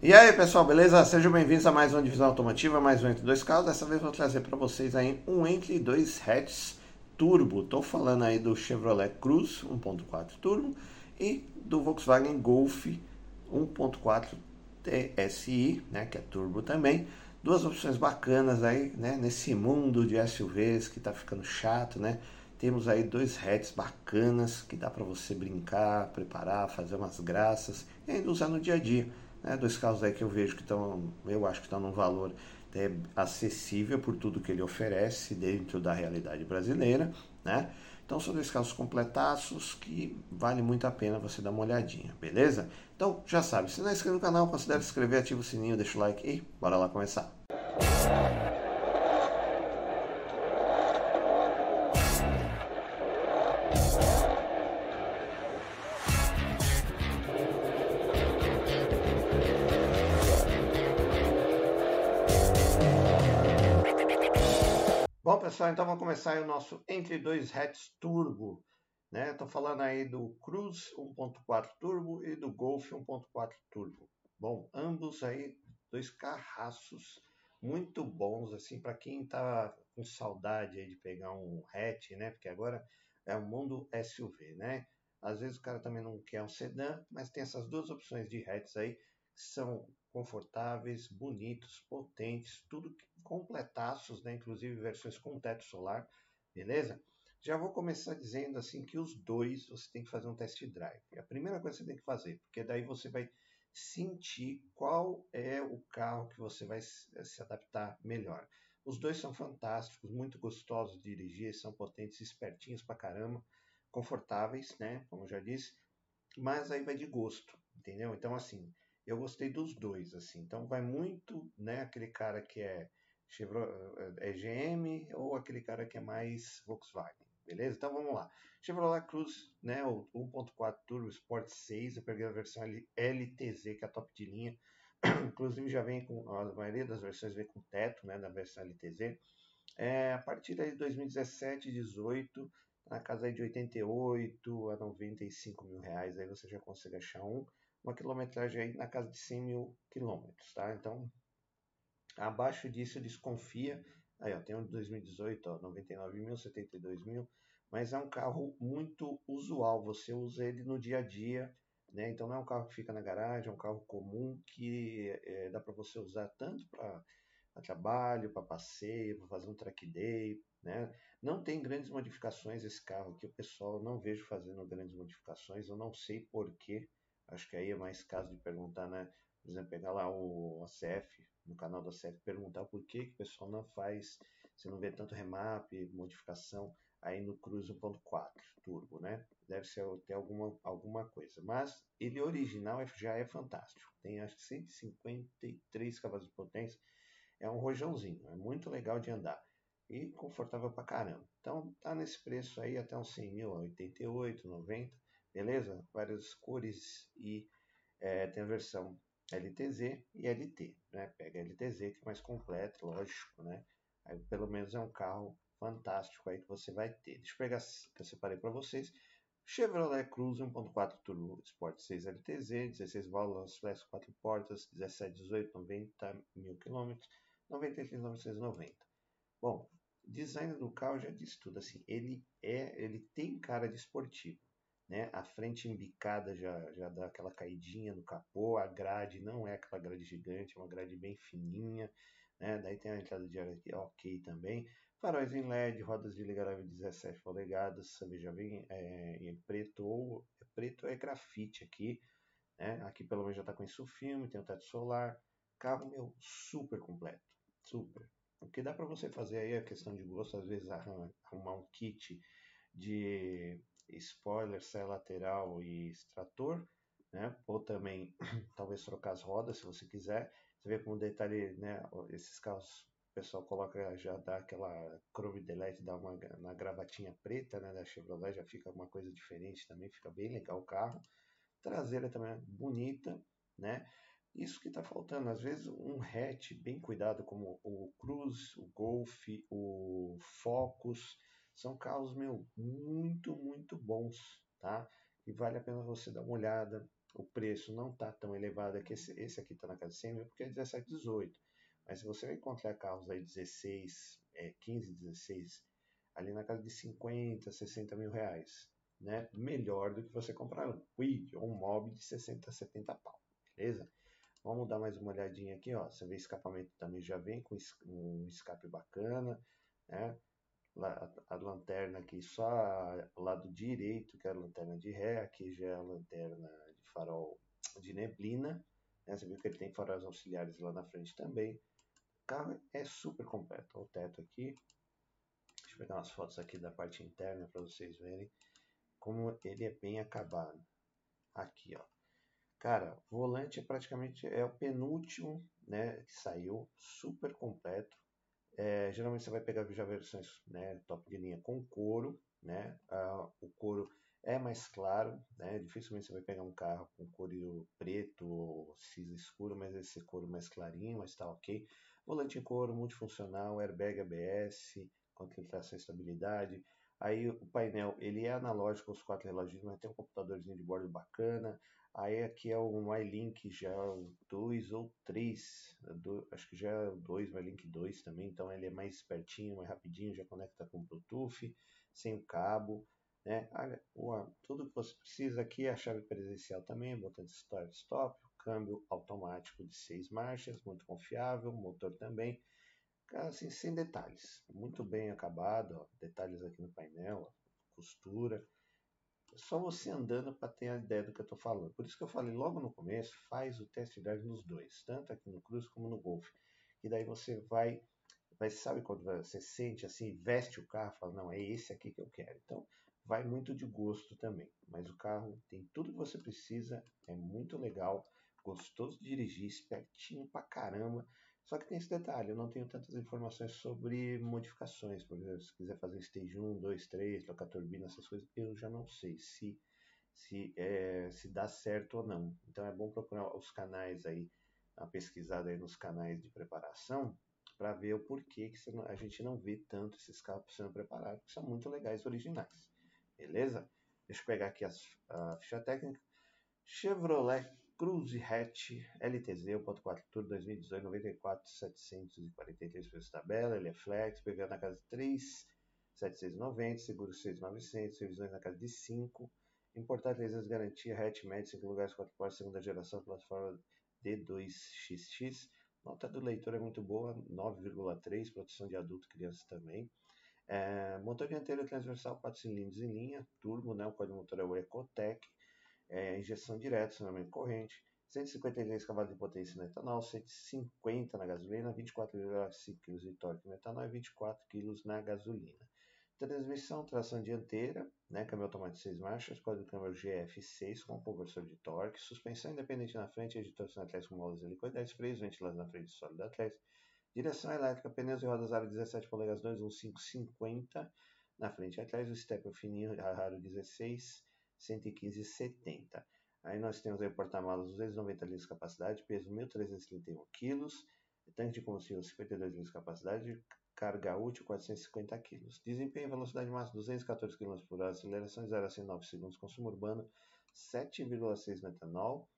E aí pessoal, beleza? Sejam bem-vindos a mais uma divisão automotiva, mais um Entre Dois Carros. Dessa vez vou trazer para vocês aí um Entre Dois Hatches Turbo. Estou falando aí do Chevrolet Cruze 1.4 Turbo e do Volkswagen Golf 1.4 TSI, né, que é turbo também. Duas opções bacanas aí, né, nesse mundo de SUVs que está ficando chato, né? Temos aí dois hatches bacanas que dá para você brincar, preparar, fazer umas graças e ainda usar no dia a dia. Né? Dois carros aí que eu vejo que estão, eu acho que estão num valor é, acessível por tudo que ele oferece dentro da realidade brasileira, né? Então são dois carros completaços que vale muito a pena você dar uma olhadinha, beleza? Então já sabe, se não é inscrito no canal, considere se inscrever, ativa o sininho, deixa o like e bora lá começar. Bom, pessoal, então vamos começar o nosso Entre Dois Hatch Turbo. Né? Estou falando aí do Cruze 1.4 Turbo e do Golf 1.4 Turbo. Bom, ambos aí dois carraços muito bons, assim, para quem está com saudade aí de pegar um hatch, né? Porque agora é o mundo SUV, né? Às vezes o cara também não quer um sedã, mas tem essas duas opções de hatches aí que são confortáveis, bonitos, potentes, tudo completaços, né? inclusive versões com teto solar, beleza? Já vou começar dizendo assim que os dois você tem que fazer um test drive. A primeira coisa que você tem que fazer, porque daí você vai sentir qual é o carro que você vai se adaptar melhor. Os dois são fantásticos, muito gostosos de dirigir, são potentes, espertinhos pra caramba, confortáveis, né? Como já disse, mas aí vai de gosto, entendeu? Então, assim, eu gostei dos dois, assim. Então vai muito, né, aquele cara que é Chevrolet, é GM ou aquele cara que é mais Volkswagen, beleza? Então vamos lá. Chevrolet Cruze, né, o 1.4 Turbo Sport 6, eu peguei a versão LTZ, que é a top de linha. Inclusive já vem com, a maioria das versões vem com teto, né, da versão LTZ. É, a partir de 2017, 18, na casa de 88 a 95 mil reais, aí você já consegue achar um uma quilometragem aí na casa de 100 mil quilômetros, tá? Então, abaixo disso desconfia. Aí, ó, tem um de 2018, ó, 99 mil, 72 mil, mas é um carro muito usual. Você usa ele no dia a dia, né? Então não é um carro que fica na garagem, é um carro comum que é, dá para você usar tanto para trabalho, para passeio, para fazer um track day, né? Não tem grandes modificações esse carro aqui, o pessoal não vejo fazendo grandes modificações, eu não sei porquê, Acho que aí é mais caso de perguntar, né? Por exemplo, pegar lá o ACF, no canal da ACF, perguntar por que, que o pessoal não faz, você não vê tanto remap, modificação aí no Cruze 1.4 Turbo, né? Deve ser ter alguma, alguma coisa. Mas ele original é, já é fantástico. Tem acho que 153 cavalos de potência. É um rojãozinho, é muito legal de andar. E confortável pra caramba. Então tá nesse preço aí até uns 100 mil, 88, 90 beleza? Várias cores e é, tem a versão LTZ e LT, né? Pega LTZ que é mais completo, lógico, né? Aí pelo menos é um carro fantástico aí que você vai ter. Deixa eu pegar que eu separei para vocês. Chevrolet Cruze 1.4 Turbo Sport 6 LTZ, 16 válvulas flex 4 portas, 17, 18, 90 mil quilômetros, 93, 990. Bom, design do carro já diz tudo assim. Ele é, ele tem cara de esportivo né? A frente embicada já, já dá aquela caidinha no capô, a grade não é aquela grade gigante, é uma grade bem fininha, né? Daí tem a entrada de ar aqui, ok também. Faróis em LED, rodas de ligarável 17 polegadas, já vem é, em preto ou é preto é grafite aqui, né? Aqui pelo menos já está com isso filme, tem o teto solar, carro meu super completo, super. O que dá para você fazer aí é questão de gosto, às vezes arrumar um kit de spoiler, saia lateral e extrator, né? Ou também talvez trocar as rodas se você quiser. Você vê como detalhe, né? Esses carros o pessoal coloca, já dá aquela chrome delete, dá uma na gravatinha preta, né? Da Chevrolet já fica uma coisa diferente também, fica bem legal o carro. Traseira também é bonita, né? Isso que está faltando, às vezes um hatch bem cuidado, como o Cruze, o Golf, o Focus, são carros, meu, muito, muito bons, tá? E vale a pena você dar uma olhada, o preço não está tão elevado, é que esse, esse aqui está na casa de 100 mil porque é 17, 18. Mas se você vai encontrar carros aí 16, é, 15, 16, ali na casa de 50, 60 mil reais, né? Melhor do que você comprar um Quid ou um Mob de 60, 70 pau, beleza? Vamos dar mais uma olhadinha aqui, ó. Você vê escapamento também já vem com um escape bacana, né? A, lanterna aqui só o lado direito, que é a lanterna de ré, aqui já é a lanterna de farol de neblina, né? Você viu que ele tem faróis auxiliares lá na frente também. O carro é super completo. Olha o teto aqui. Deixa eu pegar umas fotos aqui da parte interna para vocês verem como ele é bem acabado. Aqui, ó. Cara, volante é praticamente é o penúltimo, né, que saiu, super completo. É, geralmente você vai pegar já versões, né, top de linha com couro, né? Ah, o couro é mais claro, né? Dificilmente você vai pegar um carro com couro preto ou cinza escuro, mas esse couro mais clarinho, mas tá ok. Volante em couro, multifuncional, airbag ABS, com tração estabilidade. Aí o painel, ele é analógico, os quatro relógios, mas tem um computadorzinho de bordo bacana. Aí aqui é o MyLink já é o 2 ou 3, acho que já é o 2, MyLink 2 também, então ele é mais espertinho, mais rapidinho, já conecta com Bluetooth, sem o cabo, né? tudo que você precisa aqui é a chave presencial também, botão de start stop, câmbio automático de 6 marchas, muito confiável, motor também, assim, sem detalhes, muito bem acabado, ó, detalhes aqui no painel, ó, costura, só você andando para ter a ideia do que eu estou falando. Por isso que eu falei logo no começo, faz o test drive nos dois, tanto aqui no Cruze como no Golf. E daí você vai, vai sabe quando você sente assim, veste o carro, fala, não, é esse aqui que eu quero. Então, vai muito de gosto também. Mas o carro tem tudo que você precisa, é muito legal, gostoso de dirigir, espertinho pra caramba. Só que tem esse detalhe, eu não tenho tantas informações sobre modificações. Por exemplo, se quiser fazer stage 1, 2, 3, trocar turbina, essas coisas, eu já não sei se, se, é, se dá certo ou não. Então é bom procurar os canais aí, a pesquisada aí nos canais de preparação, para ver o porquê que a gente não vê tanto esses carros sendo preparados, que são muito legais originais. Beleza? Deixa eu pegar aqui as, a ficha técnica. Chevrolet Cruze Hatch LTZ 1.4 Turbo 2018 94 743 preço tabela, ele é flex, PVA na casa de 3 790, seguro 6,900, revisões na casa de 5, importar 3 anos garantia, hatch médio 5 lugares 4 portas, segunda geração, plataforma D2XX, nota do leitor é muito boa, 9,3, proteção de adulto e criança também. É, motor dianteiro transversal 4 cilindros em linha, turbo, né, o código motor é o Ecotec, é, injeção direta, acionamento corrente, 153 cavalos de potência no etanol, 150 na gasolina, 24,5 kg de torque no etanol e 24 kg na gasolina. Transmissão, tração dianteira, né, câmbio automático de 6 marchas, código câmbio GF6 com conversor de torque, suspensão independente na frente, editor atrás com molas helicoidais, freios ventilados na frente sólido atrás, direção elétrica, pneus e rodas aro 17 polegadas 21550 na frente e atrás, o step fininho raro 16 115,70. Aí nós temos aí o porta-malas 290 litros de capacidade, peso 1.331 kg, tanque de combustível 52 litros de capacidade, carga útil 450 kg. Desempenho velocidade máxima 214 km por hora, aceleração de 0 a 109 segundos, consumo urbano 7,6 no etanol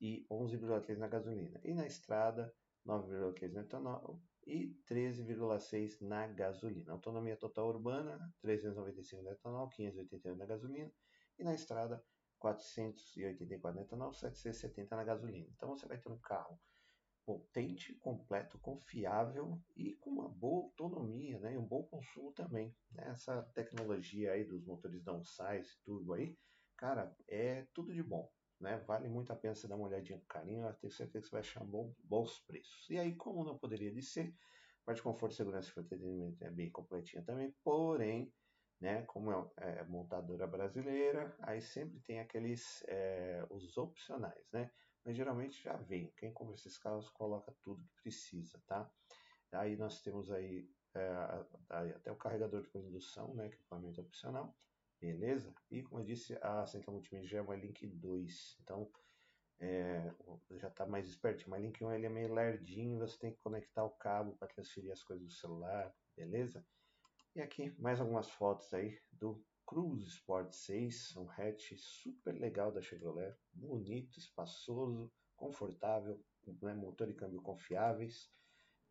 e 11,3 na gasolina. E na estrada 9,3 no etanol e 13,6 na gasolina. Autonomia total urbana 395 no etanol, 581 na gasolina e na estrada 484 no etanol, 770 na gasolina. Então você vai ter um carro potente, completo, confiável e com uma boa autonomia, né, e um bom consumo também. Essa tecnologia aí dos motores downsize, turbo aí, cara, é tudo de bom. Né? Vale muito a pena você dar uma olhadinha com carinho, eu tenho certeza que você vai achar bom, bons preços. E aí, como não poderia de ser, parte de conforto, segurança e entretenimento é bem completinha também, porém, né? Como é, é, montadora brasileira, aí sempre tem aqueles é, os opcionais, né? Mas geralmente já vem. Quem compra esses carros coloca tudo que precisa, tá? Aí nós temos aí é, até o carregador de condução, né? Equipamento opcional, beleza? E como eu disse, a central multimídia é uma Link 2, então é, já está mais esperto. Mas Link 1 ele é meio lerdinho, você tem que conectar o cabo para transferir as coisas do celular, beleza? E aqui mais algumas fotos aí do Cruze Sport 6, um hatch super legal da Chevrolet, bonito, espaçoso, confortável, né, motor e câmbio confiáveis,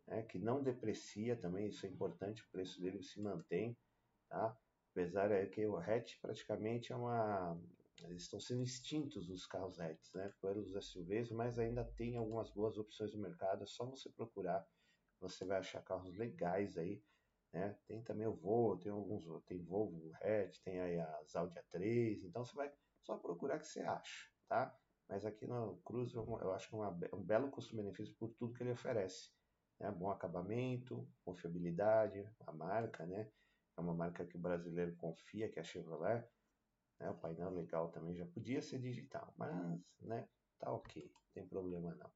né, que não deprecia também, isso é importante, o preço dele se mantém, tá? Apesar é que o hatch praticamente é uma eles estão sendo extintos os carros hatches, né, pelos SUVs, mas ainda tem algumas boas opções no mercado, é só você procurar, você vai achar carros legais aí, né? Tem também o Volvo, tem alguns, tem Volvo hatch, tem aí as Audi A3, então você vai só procurar que você acha, tá? Mas aqui no Cruze eu acho que é, é um belo custo-benefício por tudo que ele oferece, né? Bom acabamento, confiabilidade, a marca, né? É uma marca que o brasileiro confia, que é a Chevrolet, né? O painel legal também já podia ser digital, mas né, tá ok, não tem problema não.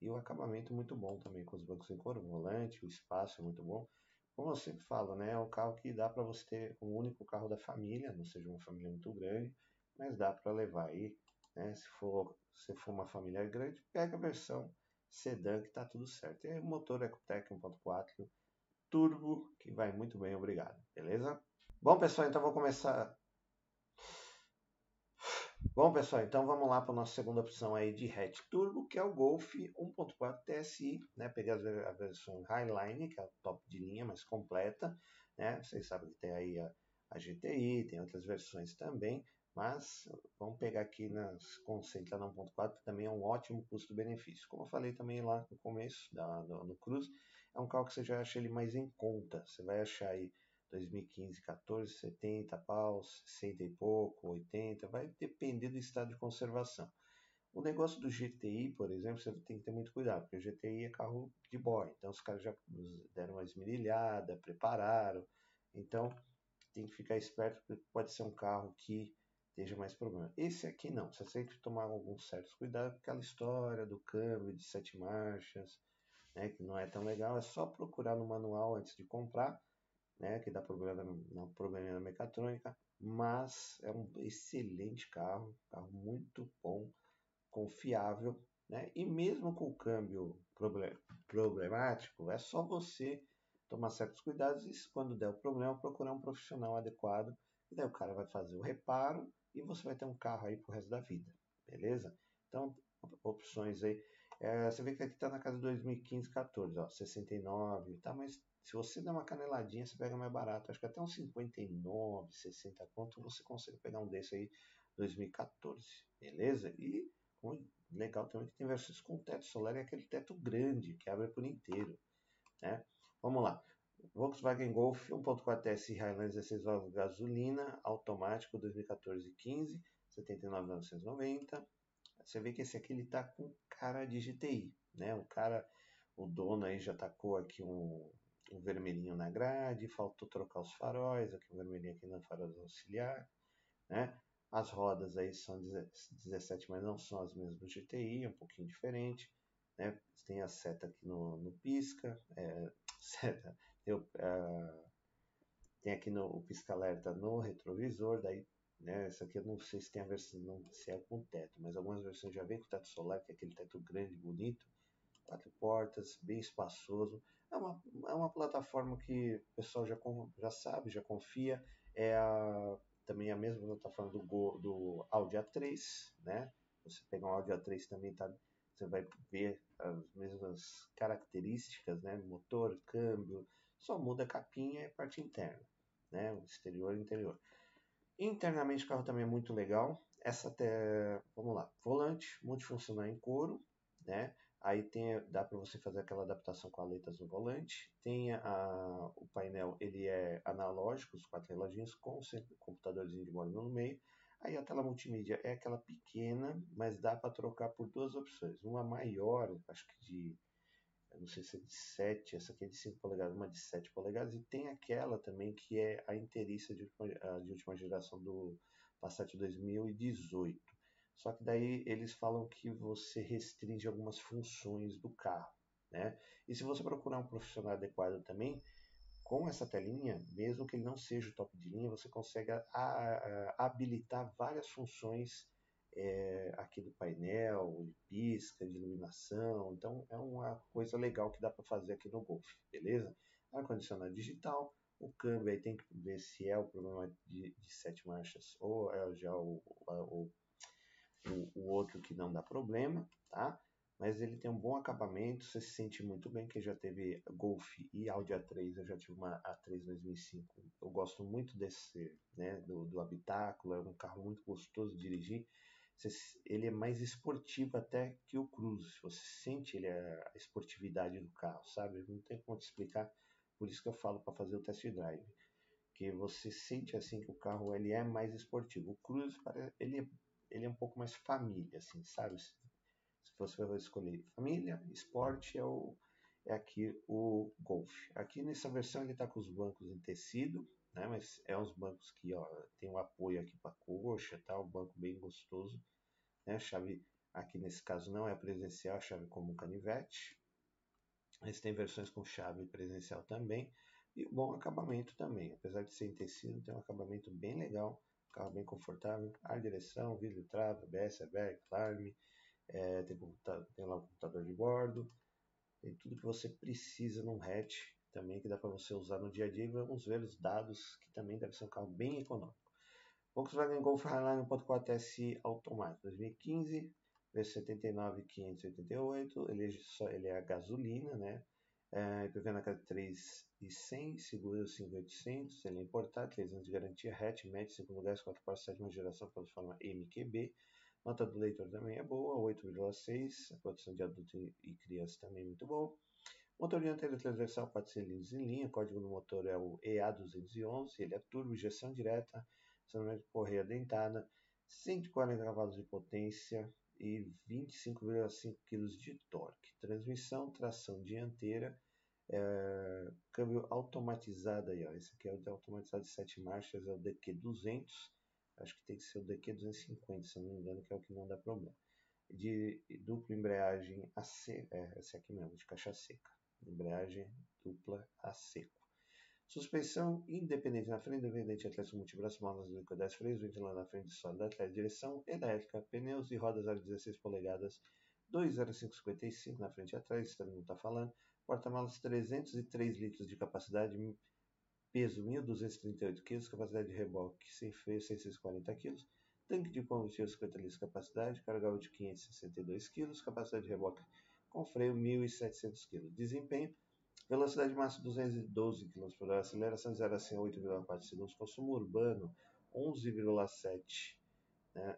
E o acabamento muito bom também, com os bancos em couro, o volante, o espaço é muito bom. Como eu sempre falo, né, é um carro que dá para você ter um único carro da família, não seja uma família muito grande, mas dá para levar aí, né, se for, se for uma família grande, pega a versão sedã que tá tudo certo. E o motor Ecotec 1.4 turbo, que vai muito bem, obrigado, beleza? Bom, pessoal, então vou começar Bom, pessoal, então vamos lá para a nossa segunda opção aí de hatch turbo, que é o Golf 1.4 TSI, né? Peguei a versão Highline, que é a top de linha, mais completa, né? Vocês sabem que tem aí a, a GTI, tem outras versões também, mas vamos pegar aqui nas Concentra 1.4, que também é um ótimo custo-benefício. Como eu falei também lá no começo, da, no, no Cruze, é um carro que você já acha ele mais em conta. Você vai achar aí 2015, 14, 70 paus, 60 e pouco, 80, vai depender do estado de conservação. O negócio do GTI, por exemplo, você tem que ter muito cuidado, porque o GTI é carro de boy, então os caras já deram uma esmerilhada, prepararam, então tem que ficar esperto, porque pode ser um carro que esteja mais problema. Esse aqui não, você tem que tomar alguns certos cuidados, aquela história do câmbio de sete marchas, né, que não é tão legal, é só procurar no manual antes de comprar, né, que dá problema, não, problema na mecatrônica, mas é um excelente carro, carro muito bom, confiável, né, e mesmo com o câmbio problemático, é só você tomar certos cuidados e quando der o problema procurar um profissional adequado, e daí o cara vai fazer o reparo e você vai ter um carro aí pro resto da vida, beleza? Então, opções aí, é, você vê que aqui está na casa de 2015, 14, ó, 69, tá, mas se você der uma caneladinha, você pega mais barato. Acho que até uns 59, 60 conto você consegue pegar um desse aí 2014, beleza? E legal também que tem versões com teto solar e aquele teto grande que abre por inteiro, né? Vamos lá. Volkswagen Golf 1.4 TSI Highland 16 válvulas gasolina automático 2014-15 79.990. Você vê que esse aqui ele tá com cara de GTI, né? O cara, o dono aí já tacou aqui um um vermelhinho na grade, faltou trocar os faróis, aqui um vermelhinho aqui na farol auxiliar, né? As rodas aí são 17, mas não são as mesmas do GTI, é um pouquinho diferente, né? Tem a seta aqui no, no pisca, é, seta, tem, uh, tem aqui no, o pisca-alerta no retrovisor, daí né? Essa aqui eu não sei se tem a versão, não, se é com teto, mas algumas versões já vem com teto solar, que é aquele teto grande, bonito, quatro portas, bem espaçoso. É uma, é uma plataforma que o pessoal já, já sabe, já confia. É a, também a mesma plataforma do, do Audi A3, né? Você pegar um Audi A3 também tá, você vai ver as mesmas características, né? Motor, câmbio, só muda a capinha e a parte interna, né? O exterior e interior. Internamente o carro também é muito legal. Essa até, vamos lá, volante multifuncional em couro, né? Aí tem, dá para você fazer aquela adaptação com aletas no volante. Tem a, o painel, ele é analógico, os quatro reloginhos com o computadorzinho de módulo no meio. Aí a tela multimídia é aquela pequena, mas dá para trocar por duas opções. Uma maior, acho que de, não sei se é de 7, essa aqui é de 5 polegadas, uma de 7 polegadas. E tem aquela também que é a inteiriça de de última geração do Passat 2018. Só que daí eles falam que você restringe algumas funções do carro, né? E se você procurar um profissional adequado também, com essa telinha, mesmo que ele não seja o top de linha, você consegue a, a, habilitar várias funções é, aqui do painel, de pisca, de iluminação. Então é uma coisa legal que dá para fazer aqui no Golf, beleza? Ar-condicionado digital, O câmbio aí tem que ver se é o problema de, de sete marchas ou é já o, o, o, o outro que não dá problema, tá? mas ele tem um bom acabamento, você se sente muito bem, que já teve Golf e Audi A3, eu já tive uma A3 2005, eu gosto muito desse, né, do, do habitáculo, é um carro muito gostoso de dirigir, ele é mais esportivo até que o Cruze, você sente ele, a esportividade do carro, sabe, não tem como te explicar, por isso que eu falo para fazer o test drive, que você sente assim que o carro ele é mais esportivo, o Cruze ele é, ele é um pouco mais família, assim, sabe, se você vai escolher família, esporte, é, o, é aqui o Golf. Aqui nessa versão ele está com os bancos em tecido, né? mas é uns bancos que ó, tem um apoio aqui para coxa, tá? um banco bem gostoso. Né? A chave aqui nesse caso não é presencial, a chave como canivete. Mas tem versões com chave presencial também. E bom acabamento também, apesar de ser em tecido, tem um acabamento bem legal, carro bem confortável, ar direção, vidro trava, ABS, airbag, alarme, é, tem, tem, lá o computador de bordo, tem tudo que você precisa num hatch também que dá para você usar no dia a dia e vamos ver os dados que também deve ser um carro bem econômico. Volkswagen Golf Highline 1.4 SI automático 2015 V79 588 ele, só, ele é a gasolina né é, IPV na casa 3 e 100 seguro 5800 ele é importado 3 anos de garantia hatch médio 5 lugares 4 para 7 geração plataforma MQB Nota do leitor também é boa, 8,6. A produção de adulto e criança também é muito boa. Motor dianteiro transversal 4 cilindros em linha. Código do motor é o EA211. Ele é turbo, injeção direta, acionamento de correia dentada, 140 cavalos de potência e 25,5 kg de torque. Transmissão, tração dianteira, é, câmbio automatizado aí, ó. Esse aqui é o automatizado de 7 marchas, é o DQ200 acho que tem que ser o DQ250, se não me engano, que é o que não dá problema. De dupla embreagem a seco, é, esse aqui mesmo, de caixa seca. Embreagem dupla a seco. Suspensão independente na frente, independente atrás multibraço, molas líquidas, freios, ventilando na frente, sólido atrás, direção elétrica, pneus e rodas a 16 polegadas, 20555 na frente e atrás, também não está falando. Porta-malas 303 litros de capacidade, peso 1.238 kg, capacidade de reboque sem freio 640 kg, tanque de combustível 50 litros capacidade, carga de 562 kg, capacidade de reboque com freio 1.700 kg, desempenho, velocidade máxima 212 km por hora, aceleração de 0 a 100 8,4 segundos, consumo urbano 11,7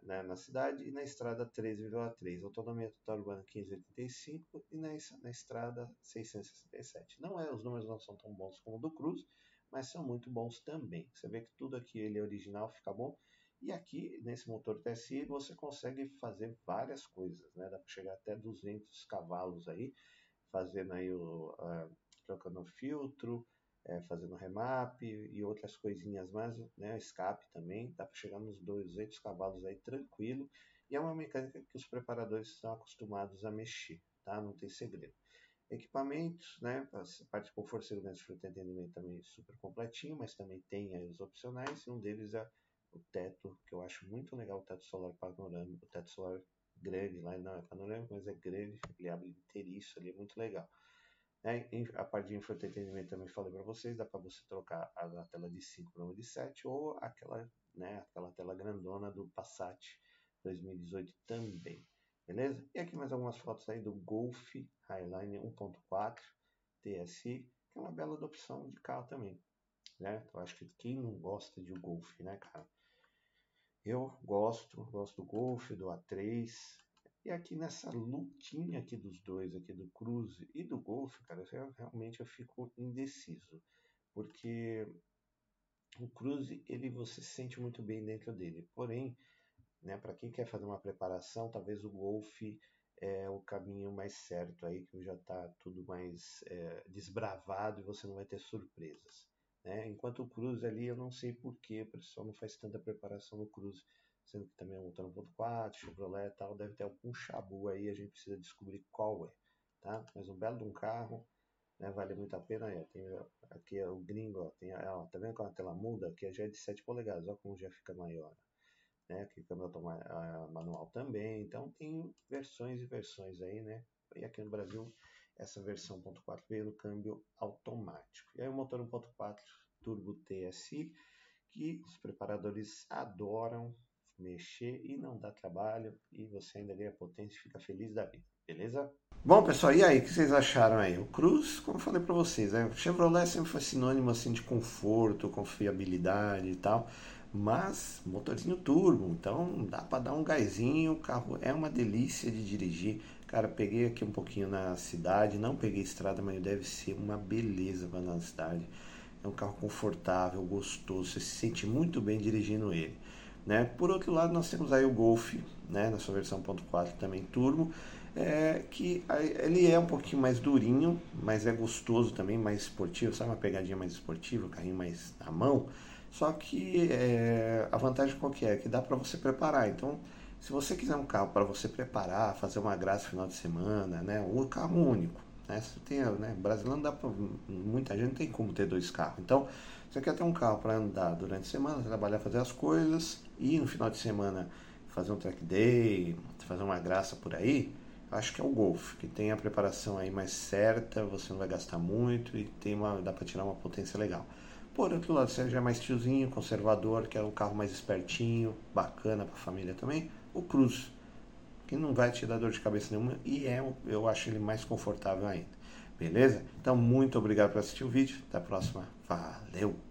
né, na cidade e na estrada 13,3, autonomia total urbana 15,85 e na, na estrada 667. Não é, os números não são tão bons como o do Cruz, mas são muito bons também. Você vê que tudo aqui ele é original, fica bom. E aqui, nesse motor TSI, você consegue fazer várias coisas, né? Dá para chegar até 200 cavalos aí, fazendo aí o... trocando filtro, é, fazendo remap e outras coisinhas mais, né? Escape também, dá para chegar nos 200 cavalos aí tranquilo. E é uma mecânica que os preparadores estão acostumados a mexer, tá? Não tem segredo. Equipamentos, né? A parte de conforto, segurança e atendimento também super completinho, mas também tem aí os opcionais, e um deles é o teto, que eu acho muito legal, o teto solar panorâmico, o teto solar grande, lá não é panorâmico, mas é grande, ele abre inteiriço ali, é muito legal. É, a parte de infoentretenimento também falei para vocês, dá para você trocar a, tela de 5 para uma de 7 ou aquela, né, aquela tela grandona do Passat 2018 também. Beleza? E aqui mais algumas fotos aí do Golf Highline 1.4 TSI, que é uma bela opção de carro também. Né? Eu acho que quem não gosta de Golf, né, cara? Eu gosto, gosto do Golf, do A3. E aqui nessa lutinha aqui dos dois, aqui do Cruze e do Golf, cara, realmente eu fico indeciso. Porque o Cruze, ele você se sente muito bem dentro dele. Porém, né? Para quem quer fazer uma preparação, talvez o Golf é o caminho mais certo aí, que já está tudo mais é, desbravado e você não vai ter surpresas. Né? Enquanto o Cruze ali, eu não sei porquê, o pessoal não faz tanta preparação no Cruze, sendo que também é um motor 1.4, Chevrolet e tal, deve ter algum chabu aí, a gente precisa descobrir qual é. Tá? Mas um belo de um carro, né? vale muito a pena. É, tem, aqui é o gringo, ó, tem, ó, tá vendo como a tela muda? Aqui já é de 7 polegadas, olha como já fica maior né? Que câmbio automático, manual também. Então tem versões e versões aí, né? E aqui no Brasil essa versão 1.4 veio no câmbio automático. E aí o motor 1.4 Turbo TSI, que os preparadores adoram mexer e não dá trabalho e você ainda ganha potência e fica feliz da vida, beleza? Bom, pessoal, e aí, o que vocês acharam aí? O Cruz, como eu falei para vocês, né? o Chevrolet sempre foi sinônimo assim de conforto, confiabilidade e tal, mas motorzinho turbo, então dá para dar um gásinho, o carro é uma delícia de dirigir. Cara, peguei aqui um pouquinho na cidade, não peguei estrada, mas deve ser uma beleza para na cidade. É um carro confortável, gostoso, você se sente muito bem dirigindo ele. Né? Por outro lado, nós temos aí o Golf, né, na sua versão 1.4 também turbo, é, que ele é um pouquinho mais durinho, mas é gostoso também, mais esportivo, sabe uma pegadinha mais esportiva, um carrinho mais na mão. Só que é, a vantagem qual que é? Que dá para você preparar. Então, se você quiser um carro para você preparar, fazer uma graça no final de semana, né, um carro único, né, você tem, né, brasileiro não dá para muita gente não tem como ter dois carros. Então, você quer ter um carro para andar durante a semana, trabalhar, fazer as coisas e no final de semana fazer um track day, fazer uma graça por aí, acho que é o Golf, que tem a preparação aí mais certa, você não vai gastar muito e tem uma, dá para tirar uma potência legal. Por outro lado, você já é mais tiozinho, conservador, quer um carro mais espertinho, bacana para a família também, o Cruz, que não vai te dar dor de cabeça nenhuma e é, eu acho ele mais confortável ainda. Beleza? Então, muito obrigado por assistir o vídeo. Até a próxima. Valeu!